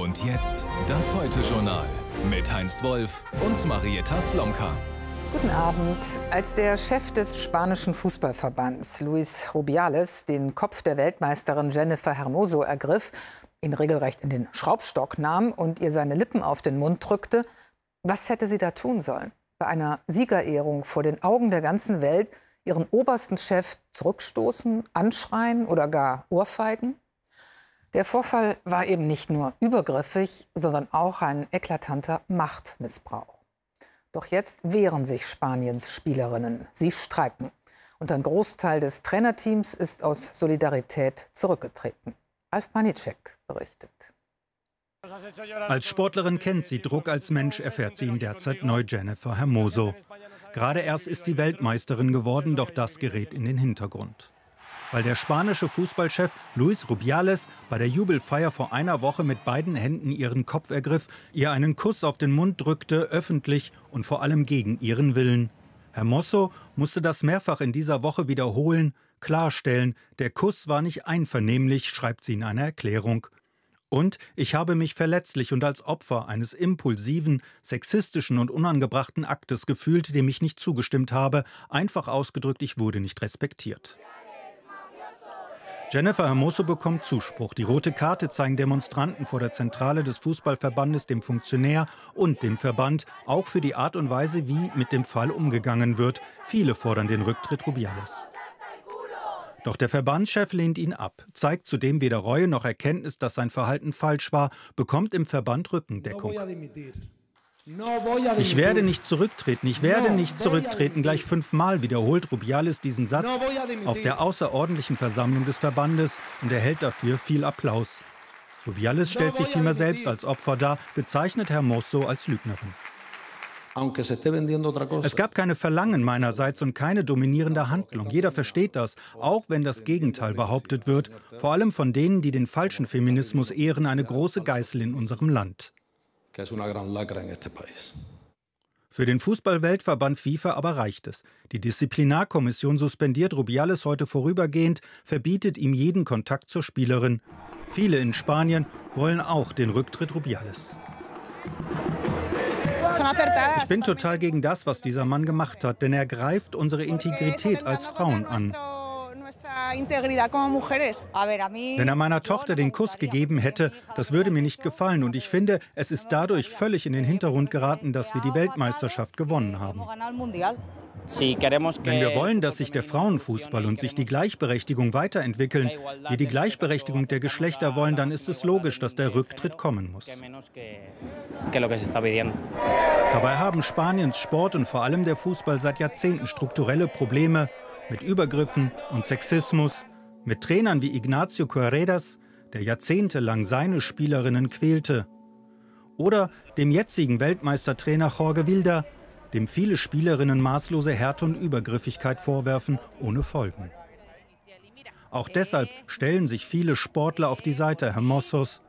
Und jetzt das Heute-Journal mit Heinz Wolf und Marietta Slomka. Guten Abend. Als der Chef des spanischen Fußballverbands, Luis Rubiales, den Kopf der Weltmeisterin Jennifer Hermoso ergriff, ihn regelrecht in den Schraubstock nahm und ihr seine Lippen auf den Mund drückte, was hätte sie da tun sollen? Bei einer Siegerehrung vor den Augen der ganzen Welt ihren obersten Chef zurückstoßen, anschreien oder gar ohrfeigen? Der Vorfall war eben nicht nur übergriffig, sondern auch ein eklatanter Machtmissbrauch. Doch jetzt wehren sich Spaniens Spielerinnen. Sie streiken. Und ein Großteil des Trainerteams ist aus Solidarität zurückgetreten. Alf Panicek berichtet. Als Sportlerin kennt sie Druck, als Mensch erfährt sie ihn derzeit neu Jennifer Hermoso. Gerade erst ist sie Weltmeisterin geworden, doch das gerät in den Hintergrund weil der spanische Fußballchef Luis Rubiales bei der Jubelfeier vor einer Woche mit beiden Händen ihren Kopf ergriff, ihr einen Kuss auf den Mund drückte, öffentlich und vor allem gegen ihren Willen. Herr Mosso musste das mehrfach in dieser Woche wiederholen, klarstellen, der Kuss war nicht einvernehmlich, schreibt sie in einer Erklärung. Und ich habe mich verletzlich und als Opfer eines impulsiven, sexistischen und unangebrachten Aktes gefühlt, dem ich nicht zugestimmt habe, einfach ausgedrückt, ich wurde nicht respektiert. Jennifer Hermoso bekommt Zuspruch. Die rote Karte zeigen Demonstranten vor der Zentrale des Fußballverbandes dem Funktionär und dem Verband, auch für die Art und Weise, wie mit dem Fall umgegangen wird. Viele fordern den Rücktritt Rubiales. Doch der Verbandschef lehnt ihn ab, zeigt zudem weder Reue noch Erkenntnis, dass sein Verhalten falsch war, bekommt im Verband Rückendeckung. Ich werde nicht zurücktreten, ich werde nicht zurücktreten. Gleich fünfmal wiederholt Rubiales diesen Satz auf der außerordentlichen Versammlung des Verbandes und erhält dafür viel Applaus. Rubiales stellt sich vielmehr selbst als Opfer dar, bezeichnet Hermoso als Lügnerin. Es gab keine Verlangen meinerseits und keine dominierende Handlung. Jeder versteht das, auch wenn das Gegenteil behauptet wird, vor allem von denen, die den falschen Feminismus ehren, eine große Geißel in unserem Land que es una gran lacra en este país. Für den Fußballweltverband FIFA aber reicht es. Die Disziplinarkommission suspendiert Rubiales heute vorübergehend, verbietet ihm jeden Kontakt zur Spielerin. Viele in Spanien wollen auch den Rücktritt Rubiales. Ich bin total gegen das, was dieser Mann gemacht hat, denn er greift unsere Integrität als Frauen an. Wenn er meiner Tochter den Kuss gegeben hätte, das würde mir nicht gefallen. Und ich finde, es ist dadurch völlig in den Hintergrund geraten, dass wir die Weltmeisterschaft gewonnen haben. Wenn wir wollen, dass sich der Frauenfußball und sich die Gleichberechtigung weiterentwickeln, wir die Gleichberechtigung der Geschlechter wollen, dann ist es logisch, dass der Rücktritt kommen muss. Dabei haben Spaniens Sport und vor allem der Fußball seit Jahrzehnten strukturelle Probleme, mit Übergriffen und Sexismus, mit Trainern wie Ignacio Carreras, der jahrzehntelang seine Spielerinnen quälte, oder dem jetzigen Weltmeistertrainer Jorge Wilder, dem viele Spielerinnen maßlose Härte und Übergriffigkeit vorwerfen, ohne Folgen. Auch deshalb stellen sich viele Sportler auf die Seite Hermosos.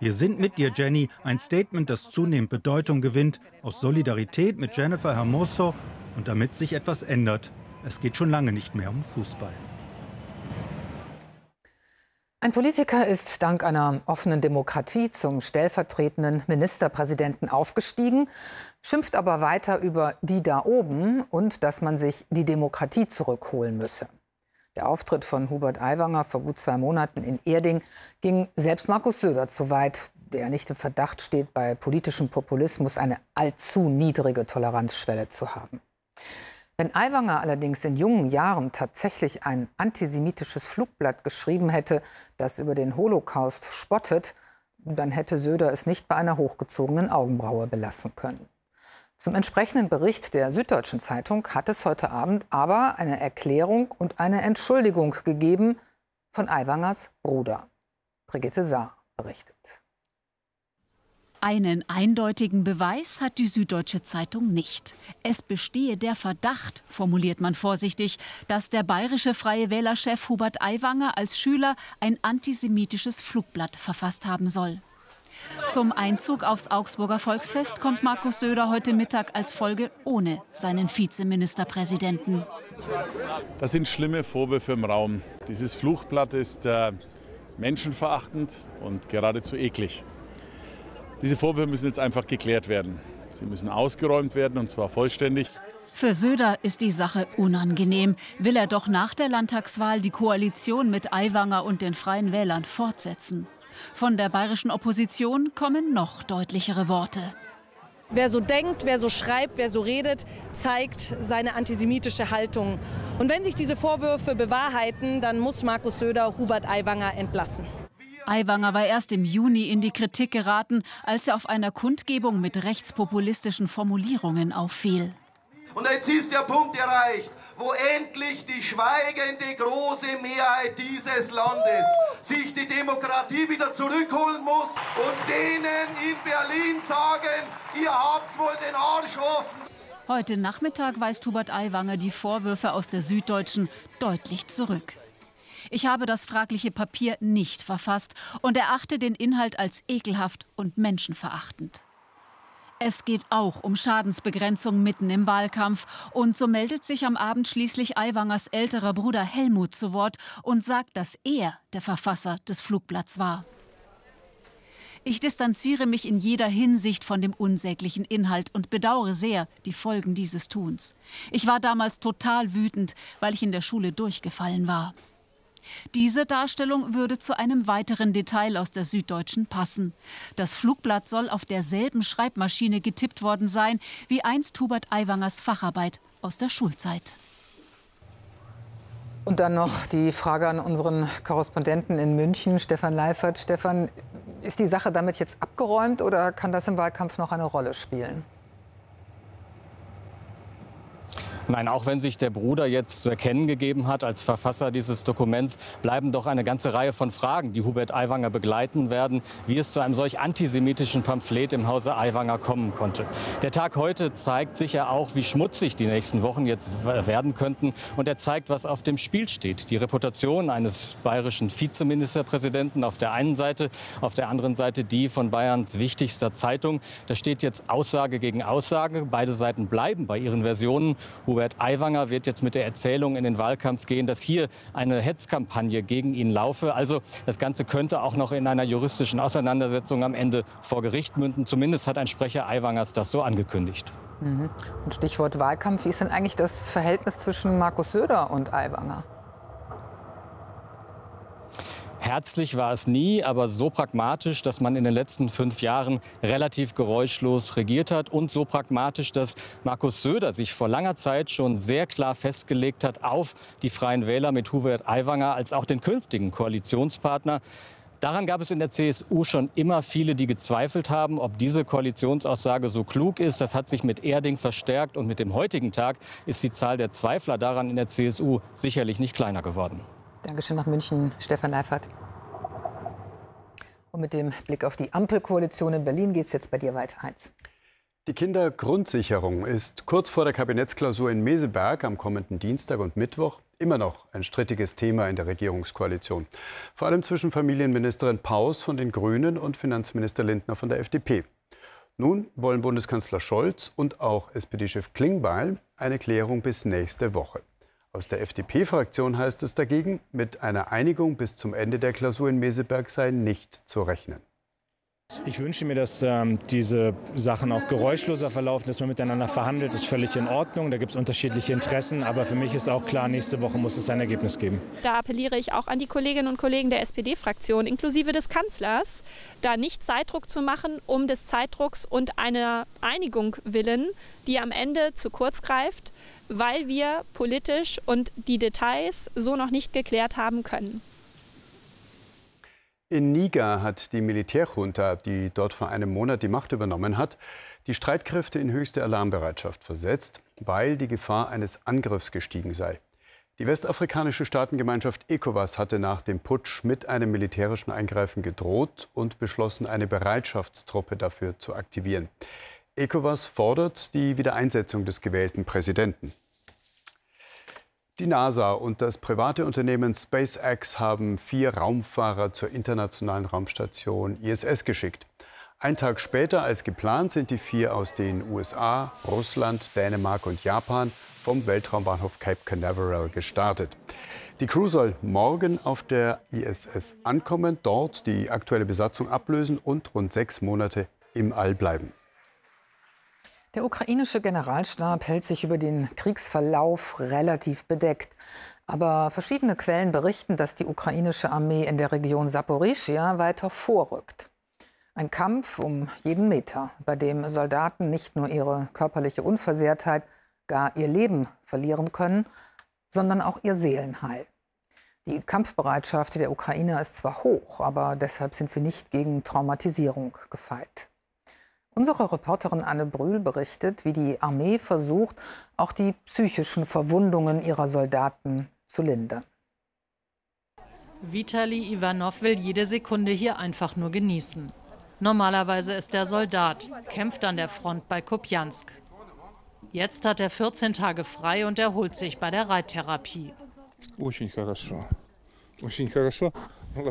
Wir sind mit dir, Jenny, ein Statement, das zunehmend Bedeutung gewinnt, aus Solidarität mit Jennifer Hermoso und damit sich etwas ändert es geht schon lange nicht mehr um Fußball. Ein Politiker ist dank einer offenen Demokratie zum stellvertretenden Ministerpräsidenten aufgestiegen, schimpft aber weiter über die da oben und dass man sich die Demokratie zurückholen müsse. Der Auftritt von Hubert Aiwanger vor gut zwei Monaten in Erding ging selbst Markus Söder zu weit, der nicht im Verdacht steht, bei politischem Populismus eine allzu niedrige Toleranzschwelle zu haben. Wenn Aiwanger allerdings in jungen Jahren tatsächlich ein antisemitisches Flugblatt geschrieben hätte, das über den Holocaust spottet, dann hätte Söder es nicht bei einer hochgezogenen Augenbraue belassen können. Zum entsprechenden Bericht der Süddeutschen Zeitung hat es heute Abend aber eine Erklärung und eine Entschuldigung gegeben von Aiwangers Bruder. Brigitte Saar berichtet. Einen eindeutigen Beweis hat die Süddeutsche Zeitung nicht. Es bestehe der Verdacht, formuliert man vorsichtig, dass der bayerische Freie Wählerchef Hubert Aiwanger als Schüler ein antisemitisches Flugblatt verfasst haben soll. Zum Einzug aufs Augsburger Volksfest kommt Markus Söder heute Mittag als Folge ohne seinen Vizeministerpräsidenten. Das sind schlimme Vorwürfe im Raum. Dieses Fluchblatt ist äh, menschenverachtend und geradezu eklig. Diese Vorwürfe müssen jetzt einfach geklärt werden. Sie müssen ausgeräumt werden und zwar vollständig. Für Söder ist die Sache unangenehm. Will er doch nach der Landtagswahl die Koalition mit Aiwanger und den Freien Wählern fortsetzen? Von der bayerischen Opposition kommen noch deutlichere Worte. Wer so denkt, wer so schreibt, wer so redet, zeigt seine antisemitische Haltung. Und wenn sich diese Vorwürfe bewahrheiten, dann muss Markus Söder Hubert Aiwanger entlassen. Aiwanger war erst im Juni in die Kritik geraten, als er auf einer Kundgebung mit rechtspopulistischen Formulierungen auffiel. Und jetzt ist der Punkt erreicht, wo endlich die schweigende große Mehrheit dieses Landes sich die Demokratie wieder zurückholen muss und denen in Berlin sagen, ihr habt wohl den Arsch offen. Heute Nachmittag weist Hubert Aiwanger die Vorwürfe aus der Süddeutschen deutlich zurück. Ich habe das fragliche Papier nicht verfasst und erachte den Inhalt als ekelhaft und menschenverachtend. Es geht auch um Schadensbegrenzung mitten im Wahlkampf. Und so meldet sich am Abend schließlich Aiwangers älterer Bruder Helmut zu Wort und sagt, dass er der Verfasser des Flugblatts war. Ich distanziere mich in jeder Hinsicht von dem unsäglichen Inhalt und bedauere sehr die Folgen dieses Tuns. Ich war damals total wütend, weil ich in der Schule durchgefallen war. Diese Darstellung würde zu einem weiteren Detail aus der Süddeutschen passen. Das Flugblatt soll auf derselben Schreibmaschine getippt worden sein wie einst Hubert Aiwangers Facharbeit aus der Schulzeit. Und dann noch die Frage an unseren Korrespondenten in München, Stefan Leifert. Stefan, ist die Sache damit jetzt abgeräumt oder kann das im Wahlkampf noch eine Rolle spielen? Nein, auch wenn sich der Bruder jetzt zu erkennen gegeben hat als Verfasser dieses Dokuments, bleiben doch eine ganze Reihe von Fragen, die Hubert Aiwanger begleiten werden, wie es zu einem solch antisemitischen Pamphlet im Hause Aiwanger kommen konnte. Der Tag heute zeigt sicher auch, wie schmutzig die nächsten Wochen jetzt werden könnten. Und er zeigt, was auf dem Spiel steht. Die Reputation eines bayerischen Vizeministerpräsidenten auf der einen Seite, auf der anderen Seite die von Bayerns wichtigster Zeitung. Da steht jetzt Aussage gegen Aussage. Beide Seiten bleiben bei ihren Versionen. Hubert Aiwanger wird jetzt mit der Erzählung in den Wahlkampf gehen, dass hier eine Hetzkampagne gegen ihn laufe. Also das Ganze könnte auch noch in einer juristischen Auseinandersetzung am Ende vor Gericht münden. Zumindest hat ein Sprecher Aiwangers das so angekündigt. Mhm. Und Stichwort Wahlkampf. Wie ist denn eigentlich das Verhältnis zwischen Markus Söder und Aiwanger? Herzlich war es nie, aber so pragmatisch, dass man in den letzten fünf Jahren relativ geräuschlos regiert hat und so pragmatisch, dass Markus Söder sich vor langer Zeit schon sehr klar festgelegt hat auf die Freien Wähler mit Hubert Aiwanger als auch den künftigen Koalitionspartner. Daran gab es in der CSU schon immer viele, die gezweifelt haben, ob diese Koalitionsaussage so klug ist. Das hat sich mit Erding verstärkt und mit dem heutigen Tag ist die Zahl der Zweifler daran in der CSU sicherlich nicht kleiner geworden. Dankeschön nach München, Stefan Leifert. Und mit dem Blick auf die Ampelkoalition in Berlin geht es jetzt bei dir weiter, Heinz. Die Kindergrundsicherung ist kurz vor der Kabinettsklausur in Meseberg am kommenden Dienstag und Mittwoch immer noch ein strittiges Thema in der Regierungskoalition. Vor allem zwischen Familienministerin Paus von den Grünen und Finanzminister Lindner von der FDP. Nun wollen Bundeskanzler Scholz und auch SPD-Chef Klingbeil eine Klärung bis nächste Woche. Aus der FDP-Fraktion heißt es dagegen, mit einer Einigung bis zum Ende der Klausur in Meseberg sei nicht zu rechnen. Ich wünsche mir, dass ähm, diese Sachen auch geräuschloser verlaufen, dass man miteinander verhandelt, das ist völlig in Ordnung. Da gibt es unterschiedliche Interessen, aber für mich ist auch klar, nächste Woche muss es ein Ergebnis geben. Da appelliere ich auch an die Kolleginnen und Kollegen der SPD-Fraktion, inklusive des Kanzlers, da nicht Zeitdruck zu machen, um des Zeitdrucks und einer Einigung willen, die am Ende zu kurz greift weil wir politisch und die Details so noch nicht geklärt haben können. In Niger hat die Militärjunta, die dort vor einem Monat die Macht übernommen hat, die Streitkräfte in höchste Alarmbereitschaft versetzt, weil die Gefahr eines Angriffs gestiegen sei. Die westafrikanische Staatengemeinschaft ECOWAS hatte nach dem Putsch mit einem militärischen Eingreifen gedroht und beschlossen, eine Bereitschaftstruppe dafür zu aktivieren. ECOWAS fordert die Wiedereinsetzung des gewählten Präsidenten. Die NASA und das private Unternehmen SpaceX haben vier Raumfahrer zur internationalen Raumstation ISS geschickt. Ein Tag später als geplant sind die vier aus den USA, Russland, Dänemark und Japan vom Weltraumbahnhof Cape Canaveral gestartet. Die Crew soll morgen auf der ISS ankommen, dort die aktuelle Besatzung ablösen und rund sechs Monate im All bleiben. Der ukrainische Generalstab hält sich über den Kriegsverlauf relativ bedeckt. Aber verschiedene Quellen berichten, dass die ukrainische Armee in der Region Saporischia weiter vorrückt. Ein Kampf um jeden Meter, bei dem Soldaten nicht nur ihre körperliche Unversehrtheit, gar ihr Leben verlieren können, sondern auch ihr Seelenheil. Die Kampfbereitschaft der Ukrainer ist zwar hoch, aber deshalb sind sie nicht gegen Traumatisierung gefeit. Unsere Reporterin Anne Brühl berichtet, wie die Armee versucht, auch die psychischen Verwundungen ihrer Soldaten zu lindern. Vitali Ivanov will jede Sekunde hier einfach nur genießen. Normalerweise ist er Soldat, kämpft an der Front bei Kupjansk. Jetzt hat er 14 Tage frei und erholt sich bei der Reittherapie.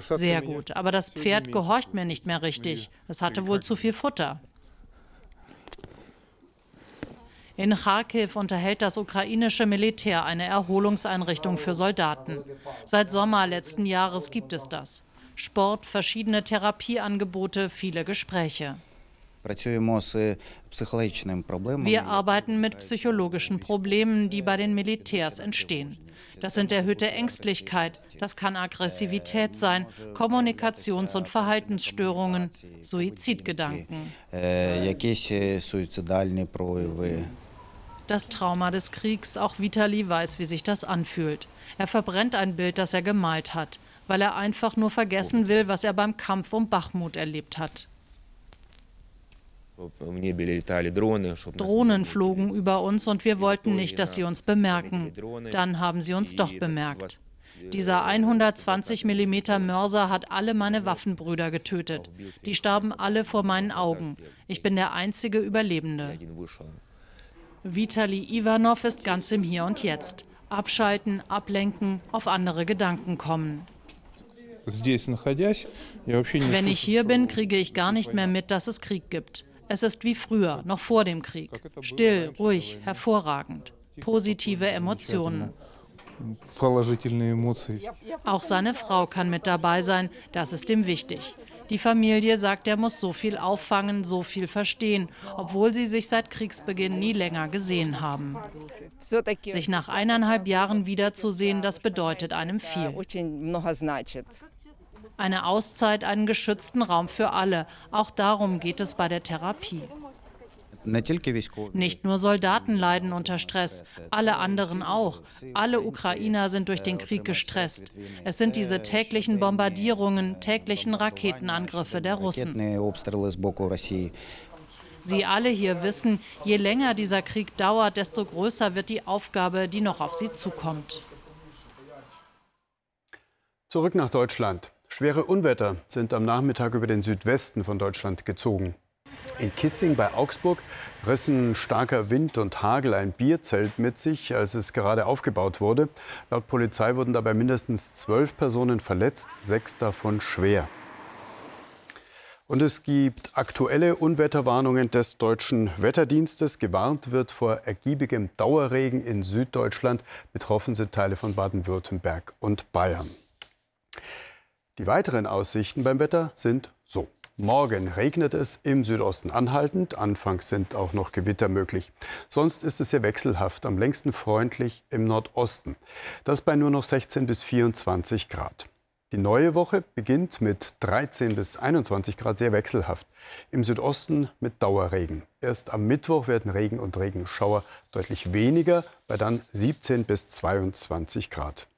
Sehr gut, aber das Pferd gehorcht mir nicht mehr richtig. Es hatte wohl zu viel Futter. In Kharkiv unterhält das ukrainische Militär eine Erholungseinrichtung für Soldaten. Seit Sommer letzten Jahres gibt es das. Sport, verschiedene Therapieangebote, viele Gespräche. Wir arbeiten mit psychologischen Problemen, die bei den Militärs entstehen. Das sind erhöhte Ängstlichkeit, das kann Aggressivität sein, Kommunikations- und Verhaltensstörungen, Suizidgedanken. Das Trauma des Kriegs, auch Vitali weiß, wie sich das anfühlt. Er verbrennt ein Bild, das er gemalt hat, weil er einfach nur vergessen will, was er beim Kampf um Bachmut erlebt hat. Drohnen flogen über uns und wir wollten nicht, dass sie uns bemerken. Dann haben sie uns doch bemerkt. Dieser 120 mm Mörser hat alle meine Waffenbrüder getötet. Die starben alle vor meinen Augen. Ich bin der einzige Überlebende. Vitali Ivanov ist ganz im Hier und Jetzt. Abschalten, ablenken, auf andere Gedanken kommen. Wenn ich hier bin, kriege ich gar nicht mehr mit, dass es Krieg gibt. Es ist wie früher, noch vor dem Krieg. Still, ruhig, hervorragend. Positive Emotionen. Auch seine Frau kann mit dabei sein, das ist ihm wichtig. Die Familie sagt, er muss so viel auffangen, so viel verstehen, obwohl sie sich seit Kriegsbeginn nie länger gesehen haben. Sich nach eineinhalb Jahren wiederzusehen, das bedeutet einem viel. Eine Auszeit, einen geschützten Raum für alle. Auch darum geht es bei der Therapie. Nicht nur Soldaten leiden unter Stress, alle anderen auch. Alle Ukrainer sind durch den Krieg gestresst. Es sind diese täglichen Bombardierungen, täglichen Raketenangriffe der Russen. Sie alle hier wissen, je länger dieser Krieg dauert, desto größer wird die Aufgabe, die noch auf sie zukommt. Zurück nach Deutschland. Schwere Unwetter sind am Nachmittag über den Südwesten von Deutschland gezogen. In Kissing bei Augsburg rissen starker Wind und Hagel ein Bierzelt mit sich, als es gerade aufgebaut wurde. Laut Polizei wurden dabei mindestens zwölf Personen verletzt, sechs davon schwer. Und es gibt aktuelle Unwetterwarnungen des deutschen Wetterdienstes. Gewarnt wird vor ergiebigem Dauerregen in Süddeutschland. Betroffen sind Teile von Baden-Württemberg und Bayern. Die weiteren Aussichten beim Wetter sind so. Morgen regnet es im Südosten anhaltend. Anfangs sind auch noch Gewitter möglich. Sonst ist es sehr wechselhaft, am längsten freundlich im Nordosten. Das bei nur noch 16 bis 24 Grad. Die neue Woche beginnt mit 13 bis 21 Grad sehr wechselhaft. Im Südosten mit Dauerregen. Erst am Mittwoch werden Regen und Regenschauer deutlich weniger, bei dann 17 bis 22 Grad.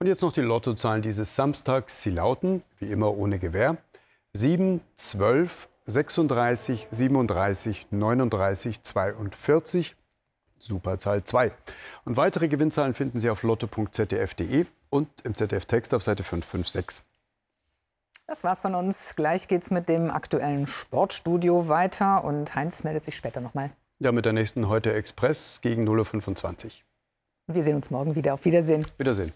Und jetzt noch die Lottozahlen dieses Samstags. Sie lauten, wie immer ohne Gewähr, 7, 12, 36, 37, 39, 42. Superzahl 2. Und weitere Gewinnzahlen finden Sie auf lotto.zdf.de und im ZDF-Text auf Seite 556. Das war's von uns. Gleich geht's mit dem aktuellen Sportstudio weiter und Heinz meldet sich später nochmal. Ja, mit der nächsten Heute Express gegen 0.25 Uhr. Wir sehen uns morgen wieder. Auf Wiedersehen. Wiedersehen.